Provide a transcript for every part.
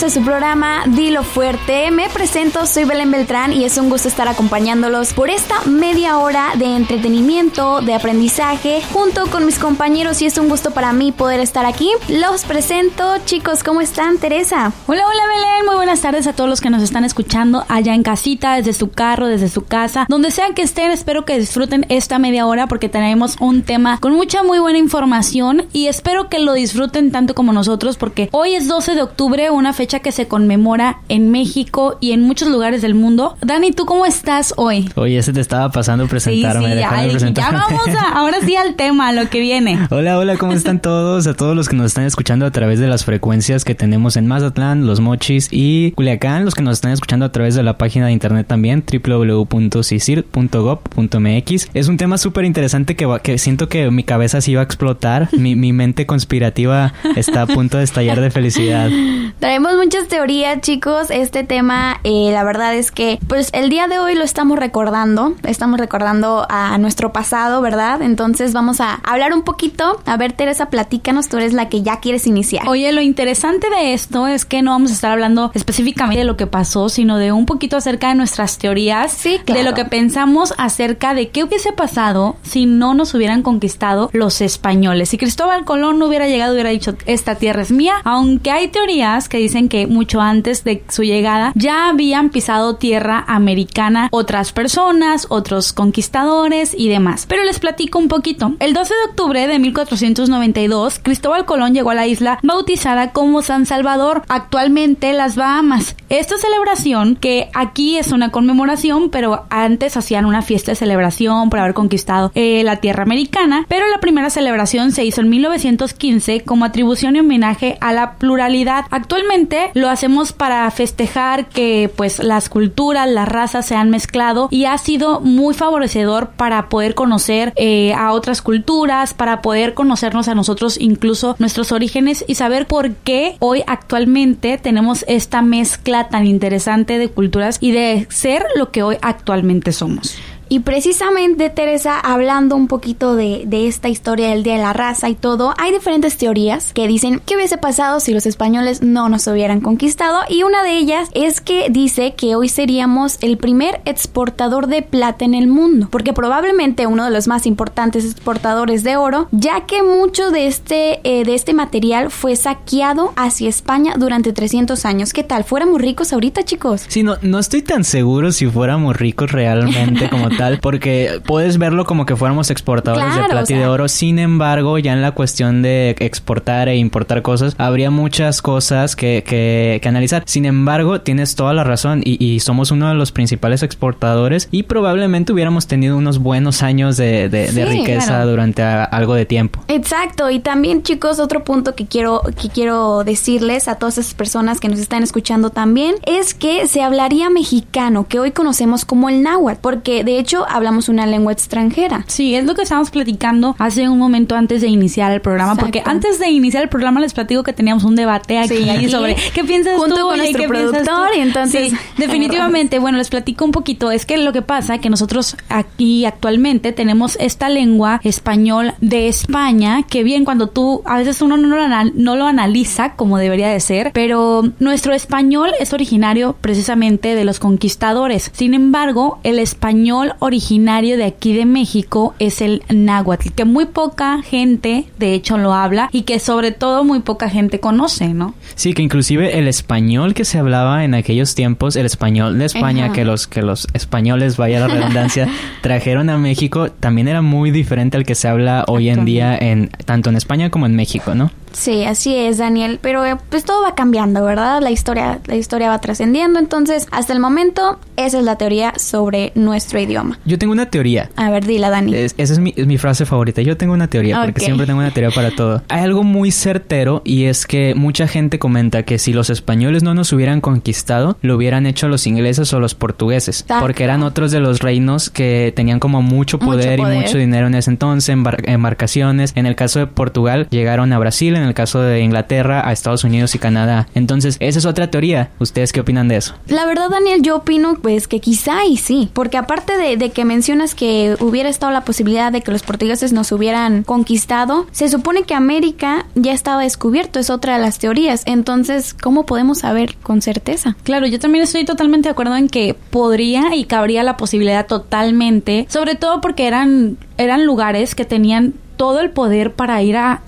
Bienvenidos a su programa Dilo Fuerte. Me presento, soy Belén Beltrán y es un gusto estar acompañándolos por esta media hora de entretenimiento, de aprendizaje, junto con mis compañeros y es un gusto para mí poder estar aquí. Los presento, chicos, ¿cómo están, Teresa? Hola, hola Belén, muy buenas tardes a todos los que nos están escuchando allá en casita, desde su carro, desde su casa, donde sea que estén, espero que disfruten esta media hora porque tenemos un tema con mucha muy buena información y espero que lo disfruten tanto como nosotros porque hoy es 12 de octubre, una fecha que se conmemora en México y en muchos lugares del mundo. Dani, ¿tú cómo estás hoy? Oye, se te estaba pasando presentarme. Sí, sí, ya, vamos a, ahora sí al tema, lo que viene. Hola, hola, ¿cómo están todos? A todos los que nos están escuchando a través de las frecuencias que tenemos en Mazatlán, Los Mochis y Culiacán, los que nos están escuchando a través de la página de internet también, www.cisir.gov.mx. Es un tema súper interesante que, que siento que mi cabeza se iba a explotar, mi, mi mente conspirativa está a punto de estallar de felicidad. Traemos muchas teorías, chicos. Este tema, eh, la verdad es que, pues el día de hoy lo estamos recordando. Estamos recordando a nuestro pasado, ¿verdad? Entonces vamos a hablar un poquito. A ver, Teresa, platícanos. Tú eres la que ya quieres iniciar. Oye, lo interesante de esto es que no vamos a estar hablando específicamente de lo que pasó, sino de un poquito acerca de nuestras teorías. Sí, claro. De lo que pensamos acerca de qué hubiese pasado si no nos hubieran conquistado los españoles. Si Cristóbal Colón no hubiera llegado, hubiera dicho, esta tierra es mía. Aunque hay teorías que dicen que mucho antes de su llegada ya habían pisado tierra americana otras personas, otros conquistadores y demás. Pero les platico un poquito. El 12 de octubre de 1492, Cristóbal Colón llegó a la isla bautizada como San Salvador, actualmente las Bahamas. Esta celebración, que aquí es una conmemoración, pero antes hacían una fiesta de celebración por haber conquistado eh, la tierra americana, pero la primera celebración se hizo en 1915 como atribución y homenaje a la pluralidad. Actualmente Lo hacemos para festejar que pues las culturas, las razas se han mezclado y ha sido muy favorecedor para poder conocer eh, a otras culturas, para poder conocernos a nosotros incluso nuestros orígenes y saber por qué hoy actualmente tenemos esta mezcla tan interesante de culturas y de ser lo que hoy actualmente somos. Y precisamente, Teresa, hablando un poquito de, de, esta historia del Día de la Raza y todo, hay diferentes teorías que dicen qué hubiese pasado si los españoles no nos hubieran conquistado. Y una de ellas es que dice que hoy seríamos el primer exportador de plata en el mundo, porque probablemente uno de los más importantes exportadores de oro, ya que mucho de este, eh, de este material fue saqueado hacia España durante 300 años. ¿Qué tal? ¿Fuéramos ricos ahorita, chicos? Sí, no, no estoy tan seguro si fuéramos ricos realmente como porque puedes verlo como que fuéramos exportadores de plata y de oro. Sin embargo, ya en la cuestión de exportar e importar cosas, habría muchas cosas que, que, analizar. Sin embargo, tienes toda la razón y, somos uno de los principales exportadores y probablemente hubiéramos tenido unos buenos años de, de, riqueza durante algo de tiempo. Exacto. Y también, chicos, otro punto que quiero, que quiero decirles a todas esas personas que nos están escuchando también es que se hablaría mexicano, que hoy conocemos como el náhuatl, porque de hecho hablamos una lengua extranjera. Sí, es lo que estábamos platicando hace un momento antes de iniciar el programa, porque antes de iniciar el programa les platico que teníamos un debate aquí, sobre qué piensas Junto tú con nuestro productor y entonces definitivamente, bueno, les platico un poquito, es que lo que pasa que nosotros aquí actualmente tenemos esta lengua español de España, que bien cuando tú a veces uno no lo, no lo analiza como debería de ser, pero nuestro español es originario precisamente de los conquistadores. Sin embargo, el español originario de aquí de México es el náhuatl, que muy poca gente de hecho lo habla y que sobre todo muy poca gente conoce, ¿no? Sí, que inclusive el español que se hablaba en aquellos tiempos, el español de España que los que los españoles, vaya la redundancia, trajeron a México, también era muy diferente al que se habla hoy en día en tanto en España como en México, ¿no? Sí, así es, Daniel. Pero eh, pues todo va cambiando, ¿verdad? La historia, la historia va trascendiendo. Entonces, hasta el momento, esa es la teoría sobre nuestro idioma. Yo tengo una teoría. A ver, dila, Dani. esa es mi, frase favorita. Yo tengo una teoría, porque siempre tengo una teoría para todo. Hay algo muy certero y es que mucha gente comenta que si los españoles no nos hubieran conquistado, lo hubieran hecho los ingleses o los portugueses. Porque eran otros de los reinos que tenían como mucho poder, y mucho dinero en ese entonces, embarcaciones. En el caso de Portugal, llegaron a Brasil, en el caso de Inglaterra, a Estados Unidos y Canadá. Entonces, esa es otra teoría. ¿Ustedes qué opinan de eso? La verdad, Daniel, yo opino pues que quizá y sí. Porque aparte de, de que mencionas que hubiera estado la posibilidad de que los portugueses nos hubieran conquistado, se supone que América ya estaba descubierto, es otra de las teorías. Entonces, ¿cómo podemos saber con certeza? Claro, yo también estoy totalmente de acuerdo en que podría y cabría la posibilidad totalmente, sobre todo porque eran eran lugares que tenían todo el poder para ir a,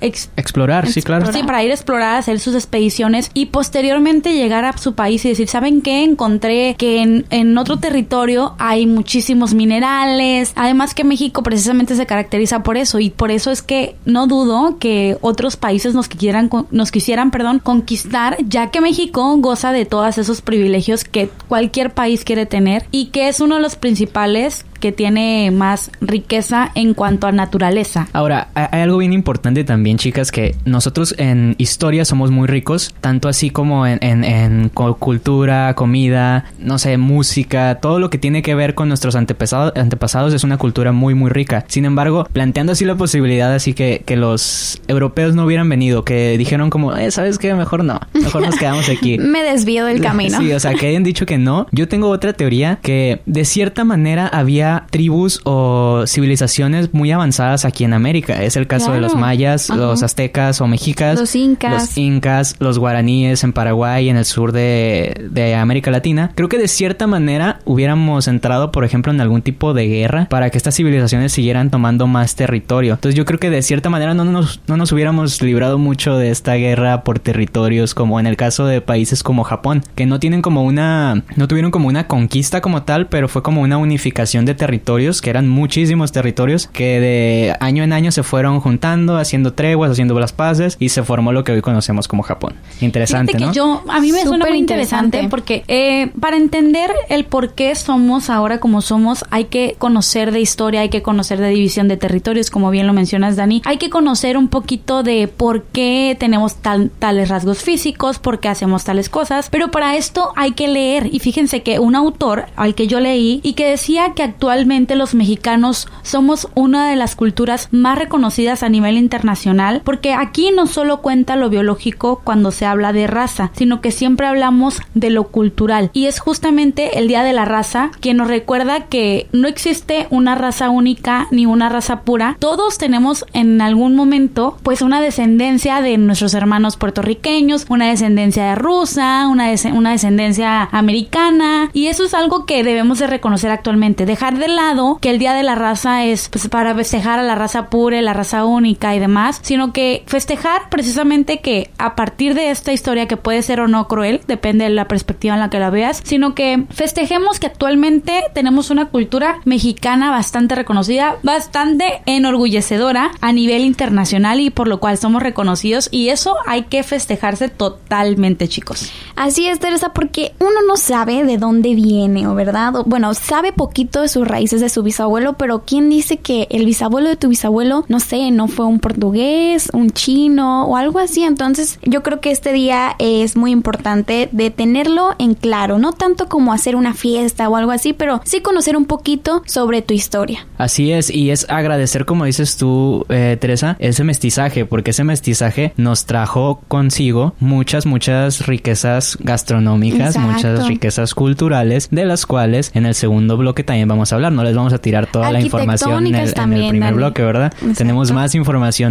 explorar, sí, claro. Sí, para ir a explorar, hacer sus expediciones y posteriormente llegar a su país y decir, ¿saben qué? Encontré que en, en otro territorio hay muchísimos minerales. Además que México precisamente se caracteriza por eso y por eso es que no dudo que otros países nos quisieran, nos quisieran, perdón, conquistar, ya que México goza de todos esos privilegios que cualquier país quiere tener y que es uno de los principales que tiene más riqueza en cuanto a naturaleza. Ahora, hay algo bien importante también, chicas, que nosotros en historia somos muy ricos, tanto así como en, en, cultura, comida, no sé, música, todo lo que tiene que ver con nuestros antepasados, antepasados es una cultura muy, muy rica. Sin embargo, planteando así la posibilidad así que, que los europeos no hubieran venido, que dijeron como, eh, ¿sabes qué? Mejor no, mejor nos quedamos aquí. Me desvío del camino. Sí, o sea, que hayan dicho que no. Yo tengo otra teoría que de cierta manera había tribus o civilizaciones muy avanzadas aquí en América. Es el caso de los mayas, los aztecas o mexicas. Los incas. Los incas, los guaraníes en Paraguay, en el sur de, de América Latina. Creo que de cierta manera hubiéramos entrado, por ejemplo, en algún tipo de guerra para que estas civilizaciones siguieran tomando más territorio. Entonces yo creo que de cierta manera no nos, no nos hubiéramos librado mucho de esta guerra por territorios, como en el caso de países como Japón, que no tienen como una, no tuvieron como una conquista como tal, pero fue como una unificación de territorios, que eran muchísimos territorios, que de año en año se fueron juntando, haciendo treguas, haciendo las paces y se formó lo que hoy conocemos como Japón. Interesante, ¿no? yo, a mí me suena muy interesante, porque eh, para entender el por qué somos ahora como somos, hay que conocer de historia, hay que conocer de división de territorios, como bien lo mencionas, Dani. Hay que conocer un poquito de por qué tenemos tales rasgos físicos, por qué hacemos tales cosas, pero para esto hay que leer. Y fíjense que un autor al que yo leí y que decía que actualmente actualmente los mexicanos somos una de las culturas más reconocidas a nivel internacional porque aquí no solo cuenta lo biológico cuando se habla de raza, sino que siempre hablamos de lo cultural. Y es justamente el Día de la Raza quien nos recuerda que no existe una raza única ni una raza pura. Todos tenemos en algún momento pues una descendencia de nuestros hermanos puertorriqueños, una descendencia de rusa, una, una descendencia americana y eso es algo que debemos de reconocer actualmente. Dejar de lado que el Día de la Raza es pues, para festejar a la raza pura, la raza única y demás, sino que festejar precisamente que a partir de esta historia que puede ser o no cruel, depende de la perspectiva en la que la veas, sino que festejemos que actualmente tenemos una cultura mexicana bastante reconocida, bastante enorgullecedora a nivel internacional y por lo cual somos reconocidos y eso hay que festejarse totalmente, chicos. Así es, Teresa, porque uno no sabe de dónde viene, ¿o verdad? bueno, sabe poquito de su raíces de su bisabuelo, pero ¿quién dice que el bisabuelo de tu bisabuelo, no sé, no fue un portugués, un chino o algo así? Entonces yo creo que este día es muy importante de tenerlo en claro, no tanto como hacer una fiesta o algo así, pero sí conocer un poquito sobre tu historia. Así es, y es agradecer, como dices tú, eh, Teresa, ese mestizaje, porque ese mestizaje nos trajo consigo muchas, muchas riquezas gastronómicas, muchas riquezas culturales, de las cuales en el segundo bloque también vamos a hablar no les vamos a tirar toda la información en el, primer bloque, ¿verdad? Tenemos más información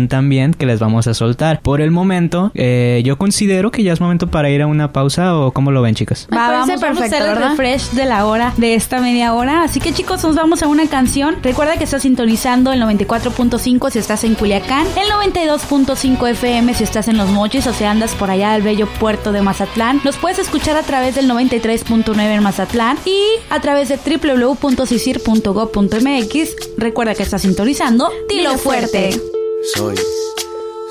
también que les vamos a soltar. Por el momento, eh, yo considero que ya es momento para ir a una pausa o cómo lo ven, chicos. Va, vamos, perfecto, a hacer el refresh de la hora, de esta media hora. Así que chicos, nos vamos a una canción. Recuerda que estás sintonizando el 94.5 si estás en Culiacán, el 92.5 FM si estás en Los Mochis o si andas por allá del bello puerto de Mazatlán. Nos puedes escuchar a través del 93.9 en Mazatlán y a través de www.sisir .go.mx. Recuerda que está sintonizando Dilo Fuerte. Soy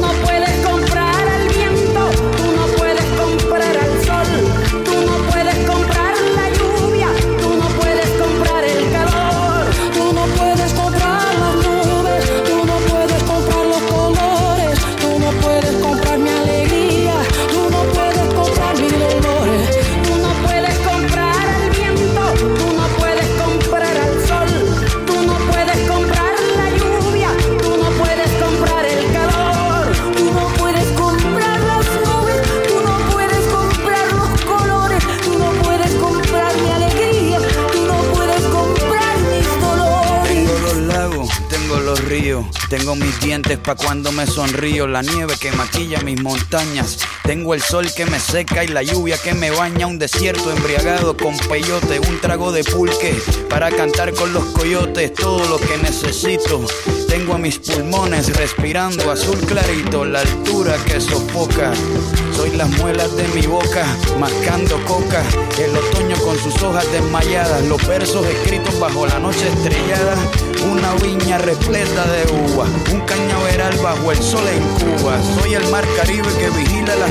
no puedes comprar Tengo mis dientes pa' cuando me sonrío, la nieve que maquilla mis montañas. Tengo el sol que me seca y la lluvia que me baña. Un desierto embriagado con peyote, un trago de pulque para cantar con los coyotes. Todo lo que necesito. Tengo a mis pulmones respirando azul clarito, la altura que sofoca. Soy las muelas de mi boca, mascando coca. El otoño con sus hojas desmayadas, los versos escritos bajo la noche estrellada. Una viña repleta de uva, un cañaveral bajo el sol en Cuba. Soy el mar Caribe que vigila las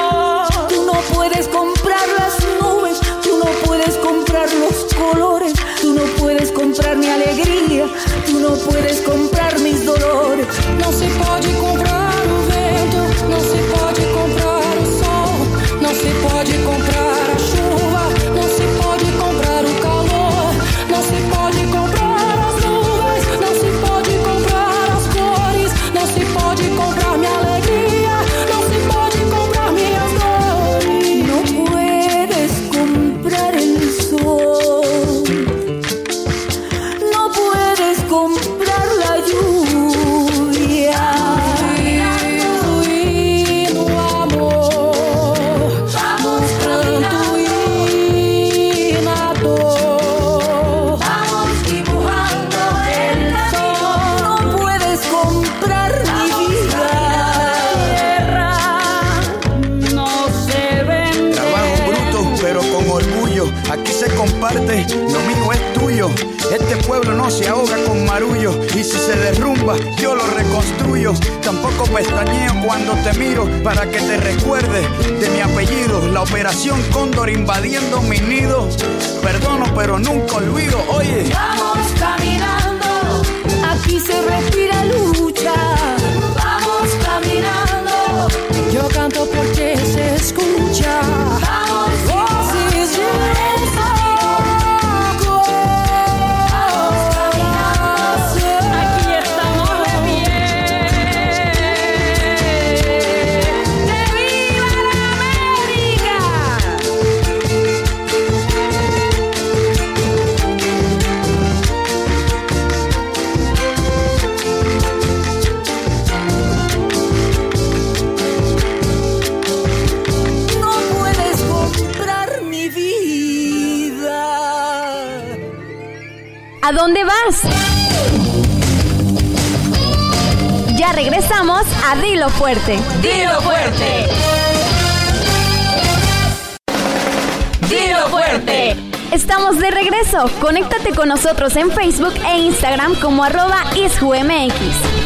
a Dilo Fuerte. Dilo Fuerte. Dilo Fuerte. Estamos de regreso. Conéctate con nosotros en Facebook e Instagram como arroba isjumx.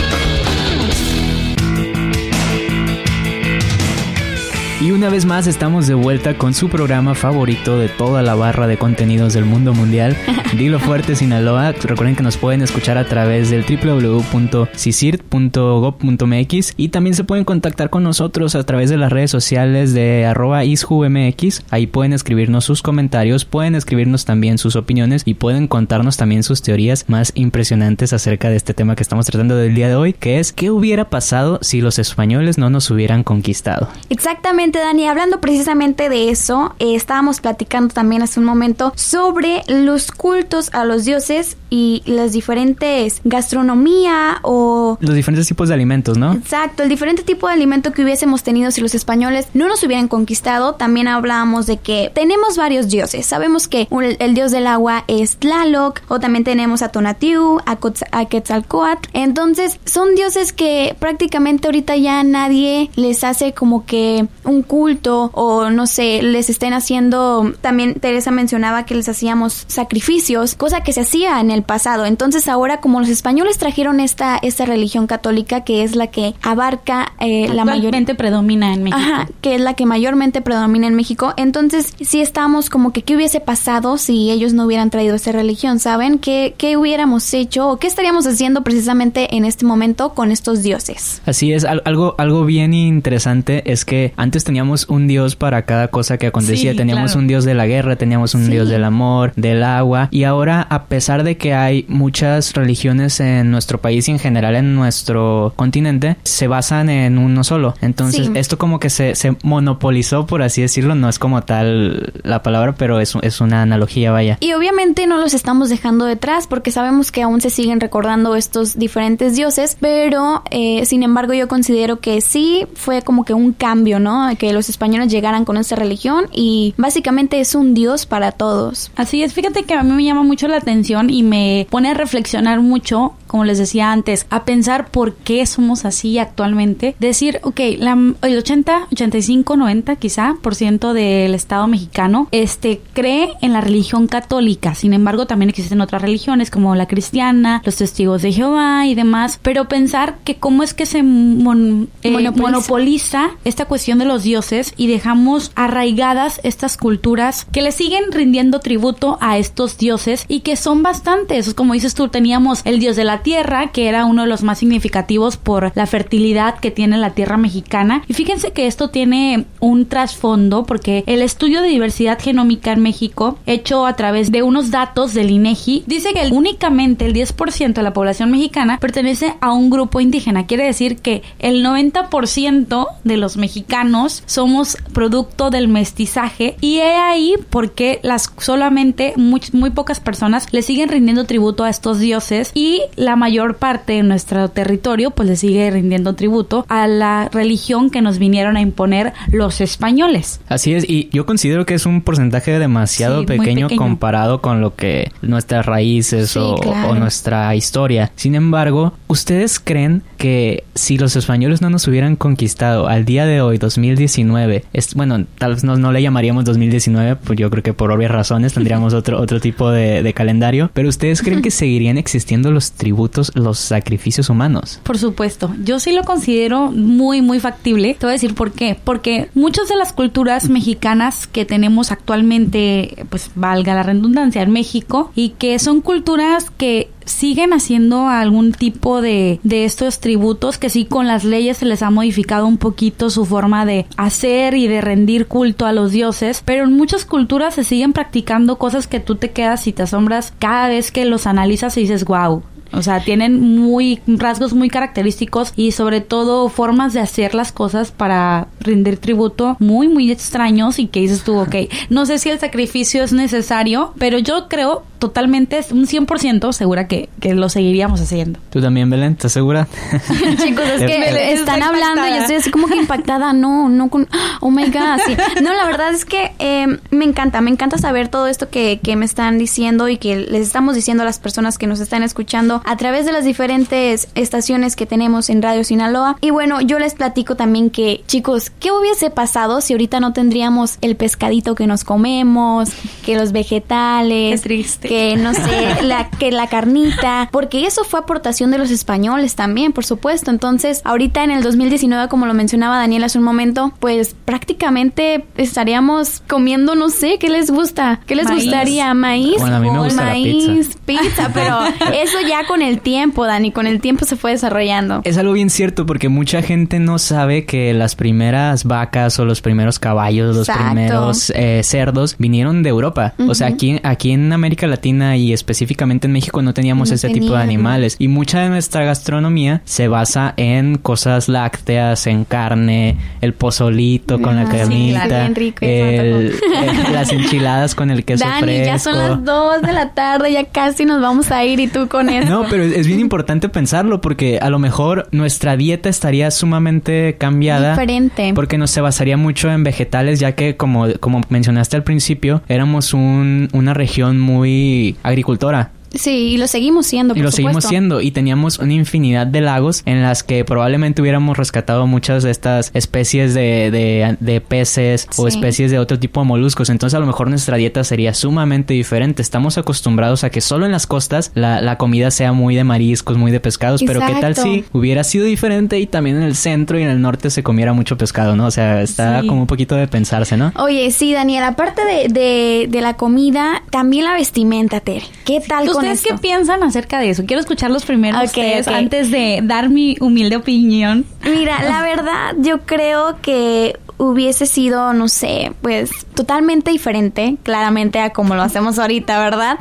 Y una vez más estamos de vuelta con su programa favorito de toda la barra de contenidos del mundo mundial, Dilo Fuerte Sinaloa. Recuerden que nos pueden escuchar a través del www.cicir.gov.mx y también se pueden contactar con nosotros a través de las redes sociales de arroba isjumx. Ahí pueden escribirnos sus comentarios, pueden escribirnos también sus opiniones y pueden contarnos también sus teorías más impresionantes acerca de este tema que estamos tratando del día de hoy, que es ¿qué hubiera pasado si los españoles no nos hubieran conquistado? Exactamente Dani. Hablando precisamente de eso, eh, estábamos platicando también hace un momento sobre los cultos a los dioses y las diferentes gastronomía o... Los diferentes tipos de alimentos, ¿no? Exacto, el diferente tipo de alimento que hubiésemos tenido si los españoles no nos hubieran conquistado. También hablábamos de que tenemos varios dioses. Sabemos que el, dios del agua es Tlaloc, o también tenemos a Tonatiuh, a, a Quetzalcoatl. Entonces, son dioses que prácticamente ahorita ya nadie les hace como que un culto o no sé, les estén haciendo, también Teresa mencionaba que les hacíamos sacrificios, cosa que se hacía en el pasado. Entonces ahora como los españoles trajeron esta, esta religión católica que es la que abarca eh, la mayormente predomina en México. Ajá, que es la que mayormente predomina en México. Entonces sí estamos como que qué hubiese pasado si ellos no hubieran traído esta religión, ¿saben? ¿Qué, qué hubiéramos hecho o qué estaríamos haciendo precisamente en este momento con estos dioses? Así es, algo, algo bien interesante es que antes teníamos un dios para cada cosa que acontecía. teníamos un dios de la guerra, teníamos un dios del amor, del agua. Y ahora, a pesar de que hay muchas religiones en nuestro país y en general en nuestro continente, se basan en uno solo. Entonces, esto como que se, se, monopolizó, por así decirlo. No es como tal la palabra, pero es, es una analogía, vaya. Y obviamente no los estamos dejando detrás porque sabemos que aún se siguen recordando estos diferentes dioses, pero eh, sin embargo yo considero que sí fue como que un cambio, ¿no? Que los españoles llegaran con esta religión y básicamente es un dios para todos. Así es, fíjate que a mí me llama mucho la atención y me pone a reflexionar mucho, como les decía antes, a pensar por qué somos así actualmente. Decir, ok, el 80, 85, 90 quizá por ciento del Estado mexicano este, cree en la religión católica. Sin embargo, también existen otras religiones como la cristiana, los testigos de Jehová y demás. Pero pensar que cómo es que se eh, monopoliza esta cuestión de los dioses y dejamos arraigadas estas culturas que le siguen rindiendo tributo a estos dioses y que son bastantes. Como dices tú, teníamos el dios de la tierra, que era uno de los más significativos por la fertilidad que tiene la tierra mexicana. Y fíjense que esto tiene un trasfondo porque el estudio de diversidad genómica en México, hecho a través de unos datos del INEGI, dice que únicamente el 10% de la población mexicana pertenece a un grupo indígena. Quiere decir que el 90% de los mexicanos somos producto del mestizaje y he ahí porque las solamente muy, muy pocas personas le siguen rindiendo tributo a estos dioses y la mayor parte de nuestro territorio pues le sigue rindiendo tributo a la religión que nos vinieron a imponer los españoles. Así es, y yo considero que es un porcentaje demasiado pequeño, comparado con lo que nuestras raíces o, o nuestra historia. Sin embargo, ¿ustedes creen que si los españoles no nos hubieran conquistado al día de hoy, 2019, es, bueno, tal vez no, no le llamaríamos 2019, pues yo creo que por obvias razones tendríamos otro, otro tipo de, de calendario, pero ¿ustedes creen que seguirían existiendo los tributos, los sacrificios humanos? Por supuesto, yo sí lo considero muy, muy factible. Te voy a decir por qué. Porque muchas de las culturas mexicanas que tenemos actualmente, pues valga la redundancia, en México, y que son culturas que siguen haciendo algún tipo de, de estos tributos que sí con las leyes se les ha modificado un poquito su forma de hacer y de rendir culto a los dioses, pero en muchas culturas se siguen practicando cosas que tú te quedas y te asombras cada vez que los analizas y dices, wow, o sea, tienen muy rasgos muy característicos y sobre todo formas de hacer las cosas para rendir tributo muy muy extraños y que dices tú, ok, no sé si el sacrificio es necesario, pero yo creo totalmente, un 100% segura que, que lo seguiríamos haciendo. ¿Tú también, Belén? ¿Estás segura? Chicos, es que están hablando y yo estoy así como que impactada. No, no con... Oh, my God. Sí. No, la verdad es que eh, me encanta, me encanta saber todo esto que, que me están diciendo y que les estamos diciendo a las personas que nos están escuchando escuchando a través de las diferentes estaciones que tenemos en Radio Sinaloa. Y bueno, yo les platico también que, chicos, ¿qué hubiese pasado si ahorita no tendríamos el pescadito que nos comemos, que los vegetales, triste. que no sé, la, que la carnita? Porque eso fue aportación de los españoles también, por supuesto. Entonces, ahorita en el 2019, como lo mencionaba Daniel hace un momento, pues prácticamente estaríamos comiendo, no sé, ¿qué les gusta? ¿Qué les gustaría? ¿Maíz? Bueno, a mí me gusta maíz, pizza. pero eso ya con el tiempo, Dani, con el tiempo se fue desarrollando. Es algo bien cierto porque mucha gente no sabe que las primeras vacas o los primeros caballos, los primeros eh, cerdos vinieron de Europa. O sea, aquí, aquí en América Latina y específicamente en México no teníamos ese tipo de animales. Y mucha de nuestra gastronomía se basa en cosas lácteas, en carne, el pozolito con la ah, carnita, las enchiladas con el queso Dani, ya son las dos de la tarde, ya casi nos vamos a ir y tú con eso. No, pero es bien importante pensarlo porque a lo mejor nuestra dieta estaría sumamente cambiada. Diferente. Porque no se basaría mucho en vegetales, ya que como, como mencionaste al principio, éramos un, una región muy agricultora. Sí, y lo seguimos siendo. Por y lo seguimos siendo. Y teníamos una infinidad de lagos en las que probablemente hubiéramos rescatado muchas de estas especies de, de, peces o especies de otro tipo de moluscos. Entonces a lo mejor nuestra dieta sería sumamente diferente. Estamos acostumbrados a que solo en las costas la, la comida sea muy de mariscos, muy de pescados. Pero ¿qué tal si hubiera sido diferente y también en el centro y en el norte se comiera mucho pescado, ¿no? O sea, está como un poquito de pensarse, ¿no? Oye, sí, Daniel, aparte de, de, la comida, también la vestimenta, Ter. ¿Qué tal con ¿Ustedes qué piensan acerca de eso? Quiero escucharlos primero ustedes antes de dar mi humilde opinión. Mira, la verdad, yo creo que hubiese sido, no sé, pues totalmente diferente, claramente a como lo hacemos ahorita, ¿verdad?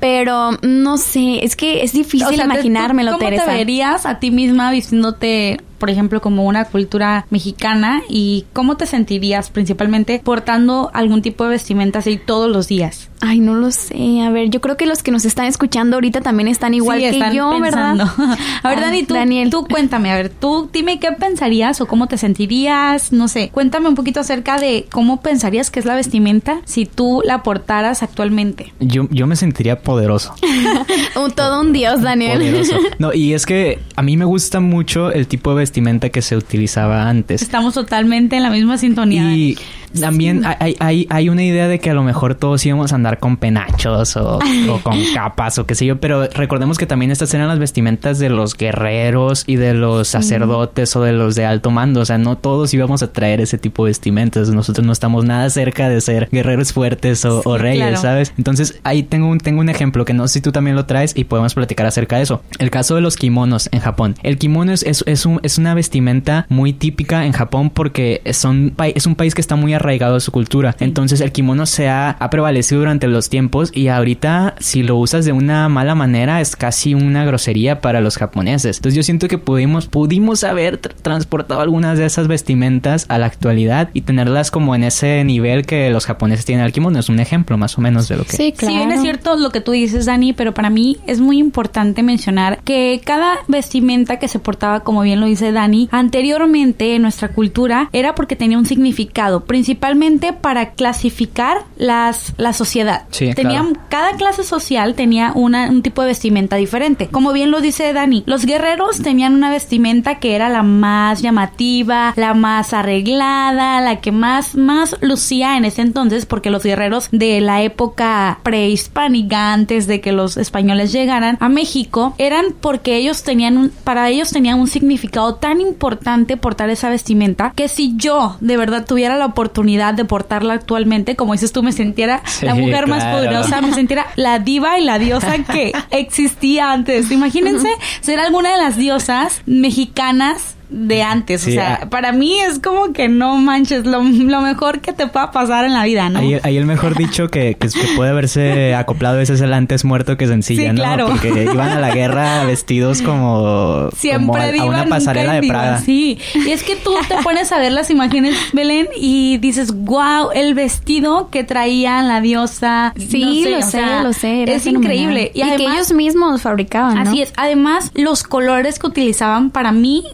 Pero no sé, es que es difícil imaginármelo, ¿cómo te verías a ti misma vistiéndote por ejemplo, como una cultura mexicana y cómo te sentirías principalmente portando algún tipo de vestimenta así todos los días? Ay, no lo sé. A ver, yo creo que los que nos están escuchando ahorita también están igual que yo, ¿verdad? a ver, Dani, tú, Daniel. tú cuéntame, a ver, tú dime qué pensarías o cómo te sentirías, no sé, cuéntame un poquito acerca de cómo pensarías que es la vestimenta si tú la portaras actualmente. Yo, yo me sentiría poderoso. un, todo un dios, Daniel. Poderoso. No, y es que a mí me gusta mucho el tipo de vestimenta que se utilizaba antes. Estamos totalmente en la misma sintonía. Y también hay, hay, hay, una idea de que a lo mejor todos íbamos a andar con penachos o, con capas o qué sé yo, pero recordemos que también estas eran las vestimentas de los guerreros y de los sacerdotes o de los de alto mando. O sea, no todos íbamos a traer ese tipo de vestimentas. Nosotros no estamos nada cerca de ser guerreros fuertes o, reyes, ¿sabes? Entonces ahí tengo un, tengo un ejemplo que no sé si tú también lo traes y podemos platicar acerca de eso. El caso de los kimonos en Japón. El kimono es, es, un, es una vestimenta muy típica en Japón porque son, es un país que está muy arraigado a su cultura. Entonces el kimono se ha, prevalecido durante los tiempos y ahorita si lo usas de una mala manera es casi una grosería para los japoneses. Entonces yo siento que pudimos, pudimos haber transportado algunas de esas vestimentas a la actualidad y tenerlas como en ese nivel que los japoneses tienen al kimono. Es un ejemplo más o menos de lo que... Sí, claro. Sí, bien es cierto lo que tú dices, Dani, pero para mí es muy importante mencionar que cada vestimenta que se portaba, como bien lo dice Dani, anteriormente en nuestra cultura era porque tenía un significado principalmente para clasificar las, la sociedad. Sí, Tenían, Cada clase social tenía una, un tipo de vestimenta diferente. Como bien lo dice Dani, los guerreros tenían una vestimenta que era la más llamativa, la más arreglada, la que más, más lucía en ese entonces, porque los guerreros de la época prehispánica, antes de que los españoles llegaran a México, eran porque ellos tenían un, para ellos tenían un significado tan importante portar esa vestimenta que si yo de verdad tuviera la oportunidad de portarla actualmente, como dices tú, me sintiera la mujer más poderosa, me sintiera la diva y la diosa que existía antes. Imagínense ser alguna de las diosas mexicanas de antes. o sea, ah. para mí es como que no manches, lo, mejor que te pueda pasar en la vida, ¿no? Ahí, el mejor dicho que, que, puede haberse acoplado ese es el antes muerto que sencilla, ¿no? Claro. Porque iban a la guerra vestidos como, Siempre a, una pasarela de Prada. Sí, y es que tú te pones a ver las imágenes, Belén, y dices, wow, el vestido que traían la diosa. Sí, lo, sé, lo sé, Es increíble. Y, que ellos mismos fabricaban, ¿no? Así es. Además, los colores que utilizaban para mí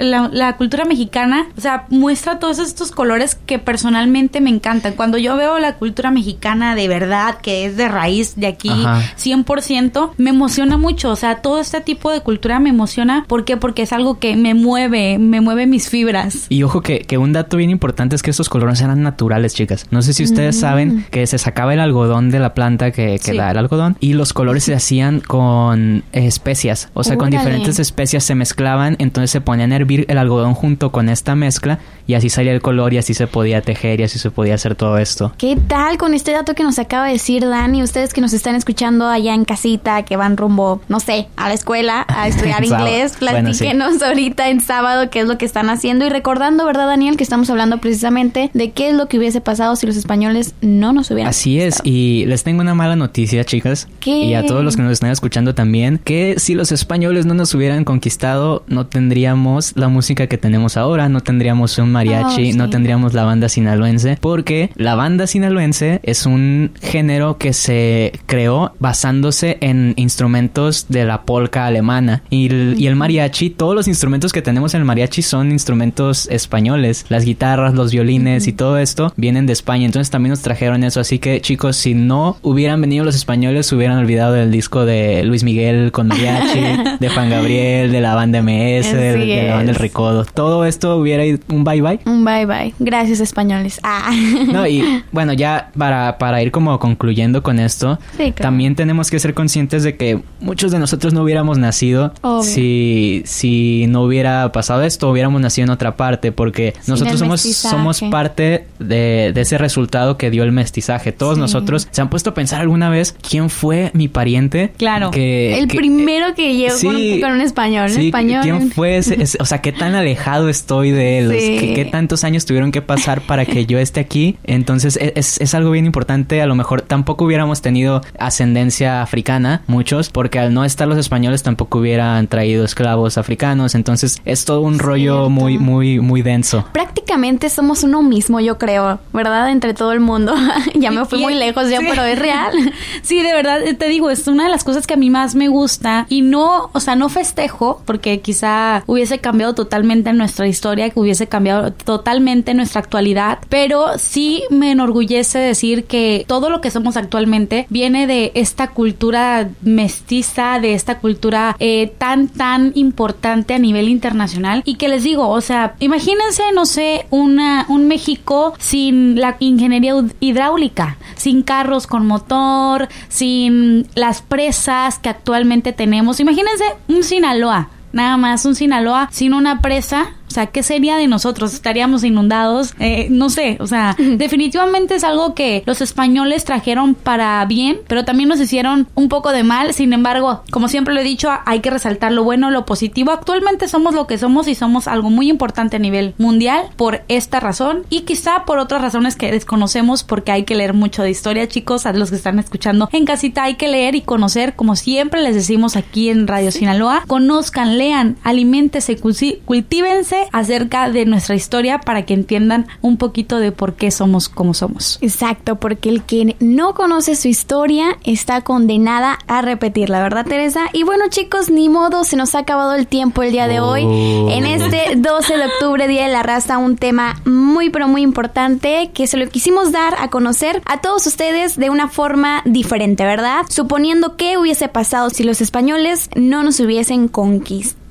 la, cultura mexicana, o sea, muestra todos estos colores que personalmente me encantan. Cuando yo veo la cultura mexicana de verdad, que es de raíz de aquí, 100%, me emociona mucho. O sea, todo este tipo de cultura me emociona. ¿Por qué? Porque es algo que me mueve, me mueve mis fibras. Y ojo que, que un dato bien importante es que estos colores eran naturales, chicas. No sé si ustedes mm. saben que se sacaba el algodón de la planta que, que da el algodón y los colores se hacían con especias. O sea, con diferentes especias se mezclaban, entonces se ponían a hervir el algodón junto con esta mezcla y así salía el color y así se podía tejer y así se podía hacer todo esto. ¿Qué tal con este dato que nos acaba de decir Dani? Ustedes que nos están escuchando allá en casita, que van rumbo, no sé, a la escuela a estudiar inglés, platíquenos ahorita en sábado qué es lo que están haciendo y recordando, ¿verdad Daniel? Que estamos hablando precisamente de qué es lo que hubiese pasado si los españoles no nos hubieran Así es, y les tengo una mala noticia, chicas. ¿Qué? Y a todos los que nos están escuchando también, que si los españoles no nos hubieran conquistado, no tendríamos la música que tenemos ahora, no tendríamos un mariachi, oh, no tendríamos la banda sinaloense, porque la banda sinaloense es un género que se creó basándose en instrumentos de la polca alemana. Y el, mariachi, todos los instrumentos que tenemos en el mariachi son instrumentos españoles, las guitarras, los violines y todo esto vienen de España, entonces también nos trajeron eso, así que chicos, si no hubieran venido los españoles, hubieran olvidado del disco de Luis Miguel con mariachi, de Juan Gabriel, de la banda MS, de, la banda El Recodo, todo esto hubiera ido un bye bye. Un bye bye, gracias españoles. Ah. No, y bueno, ya para, para ir como concluyendo con esto, también tenemos que ser conscientes de que muchos de nosotros no hubiéramos nacido si, si no hubiera pasado esto, hubiéramos nacido en otra parte, porque nosotros somos, somos parte de, ese resultado que dio el mestizaje. Todos nosotros se han puesto a pensar alguna vez quién fue mi pariente. Claro. Que, el primero que llegó con, un español. español. ¿Quién fue ese, O sea, qué tan alejado estoy de él. ¿Qué, tantos años tuvieron que pasar para que yo esté aquí? Entonces, e, es, es algo bien importante. A lo mejor tampoco hubiéramos tenido ascendencia africana, muchos, porque al no estar los españoles tampoco hubieran traído esclavos africanos. Entonces, es todo un rollo muy, muy, muy denso. Prácticamente somos uno mismo, yo creo, ¿verdad? Entre todo el mundo. ya me fui muy lejos ya, pero es real. sí, de verdad, te digo, es una de las cosas que a mí más me gusta y no, o sea, no festejo porque quizá hubiese cambiado totalmente nuestra historia, que hubiese cambiado totalmente nuestra actualidad, pero sí me enorgullece decir que todo lo que somos actualmente viene de esta cultura mestiza, de esta cultura eh, tan, tan importante a nivel internacional y que les digo, o sea, imagínense, no sé, una, un México sin la ingeniería hidráulica, sin carros con motor, sin las presas que actualmente tenemos. Imagínense un Sinaloa, nada más un Sinaloa sin una presa sea, ¿qué sería de nosotros? ¿Estaríamos inundados? Eh, no sé, o sea, definitivamente es algo que los españoles trajeron para bien, pero también nos hicieron un poco de mal. Sin embargo, como siempre lo he dicho, hay que resaltar lo bueno, lo positivo. Actualmente somos lo que somos y somos algo muy importante a nivel mundial por esta razón y quizá por otras razones que desconocemos porque hay que leer mucho de historia, chicos, a los que están escuchando en casita hay que leer y conocer, como siempre les decimos aquí en Radio Sinaloa, conozcan, lean, alimentense, cultívense acerca de nuestra historia para que entiendan un poquito de por qué somos como somos. Exacto, porque el que no conoce su historia está condenada a repetirla, ¿verdad, Teresa? Y bueno, chicos, ni modo, se nos ha acabado el tiempo el día de hoy. Oh. En este 12 de octubre, Día de la Raza, un tema muy, pero muy importante que se lo quisimos dar a conocer a todos ustedes de una forma diferente, ¿verdad? Suponiendo que hubiese pasado si los españoles no nos hubiesen conquistado.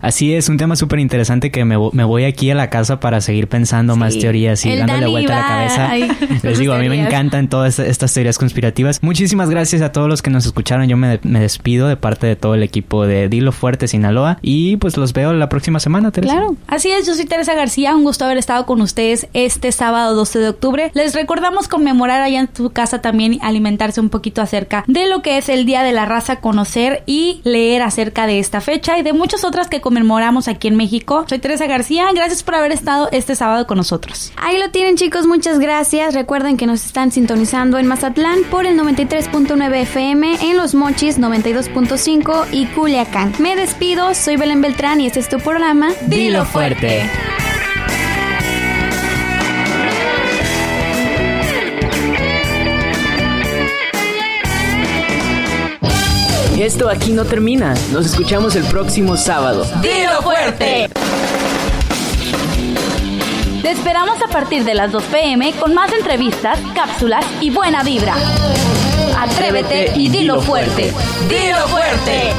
Así es, un tema súper interesante que me me, voy aquí a la casa para seguir pensando más teorías y dándole vuelta a la cabeza. Les digo, a mí me encantan todas estas teorías conspirativas. Muchísimas gracias a todos los que nos escucharon. Yo me, despido de parte de todo el equipo de Dilo Fuerte Sinaloa y pues los veo la próxima semana, Teresa. Claro, así es. Yo soy Teresa García. Un gusto haber estado con ustedes este sábado 12 de octubre. Les recordamos conmemorar allá en tu casa también alimentarse un poquito acerca de lo que es el Día de la Raza, conocer y leer acerca de esta fecha y de muchas otras que conmemoramos aquí en México. Soy Teresa García. Gracias por haber estado este sábado con nosotros. Ahí lo tienen chicos, muchas gracias. Recuerden que nos están sintonizando en Mazatlán por el 93.9 FM, en Los Mochis 92.5 y Culiacán. Me despido, soy Belén Beltrán y este es tu programa. Dilo fuerte. Esto aquí no termina. Nos escuchamos el próximo sábado. ¡Dilo fuerte! Te esperamos a partir de las 2 pm con más entrevistas, cápsulas y buena vibra. Atrévete y dilo fuerte. ¡Dilo fuerte!